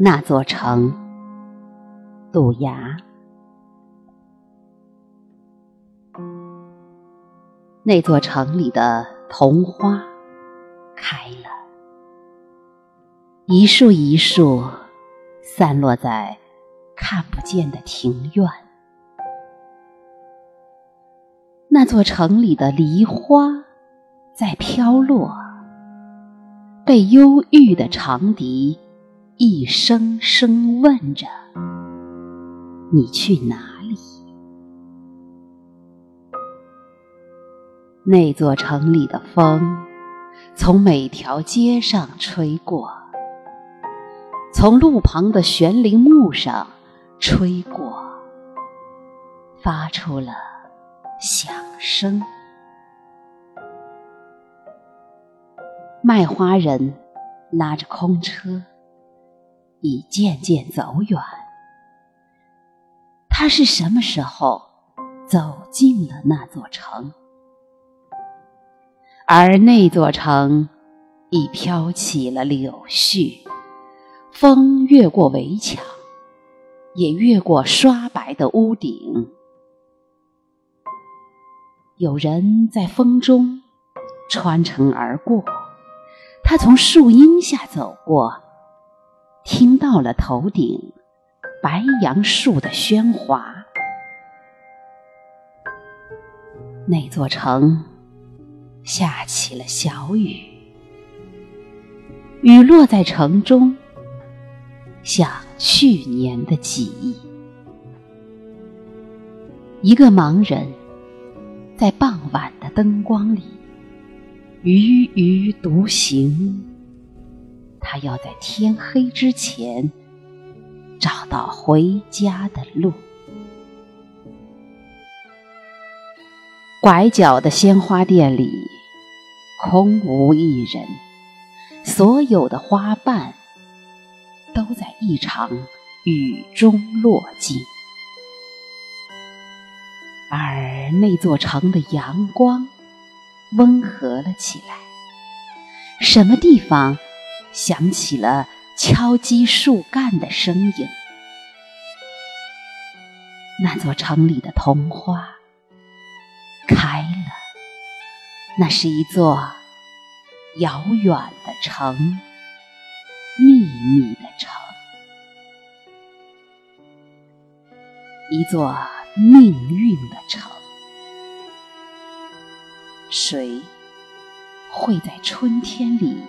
那座城，杜崖。那座城里的桐花开了，一树一树散落在看不见的庭院。那座城里的梨花在飘落，被忧郁的长笛一声声问着：“你去哪里？”那座城里的风从每条街上吹过，从路旁的悬铃木上吹过，发出了响声。卖花人拉着空车，已渐渐走远。他是什么时候走进了那座城？而那座城已飘起了柳絮，风越过围墙，也越过刷白的屋顶。有人在风中穿城而过，他从树荫下走过，听到了头顶白杨树的喧哗。那座城。下起了小雨，雨落在城中，像去年的记忆。一个盲人，在傍晚的灯光里，踽踽独行。他要在天黑之前，找到回家的路。拐角的鲜花店里。空无一人，所有的花瓣都在一场雨中落尽，而那座城的阳光温和了起来。什么地方响起了敲击树干的声音？那座城里的桐花开了。那是一座遥远的城，秘密的城，一座命运的城。谁会在春天里？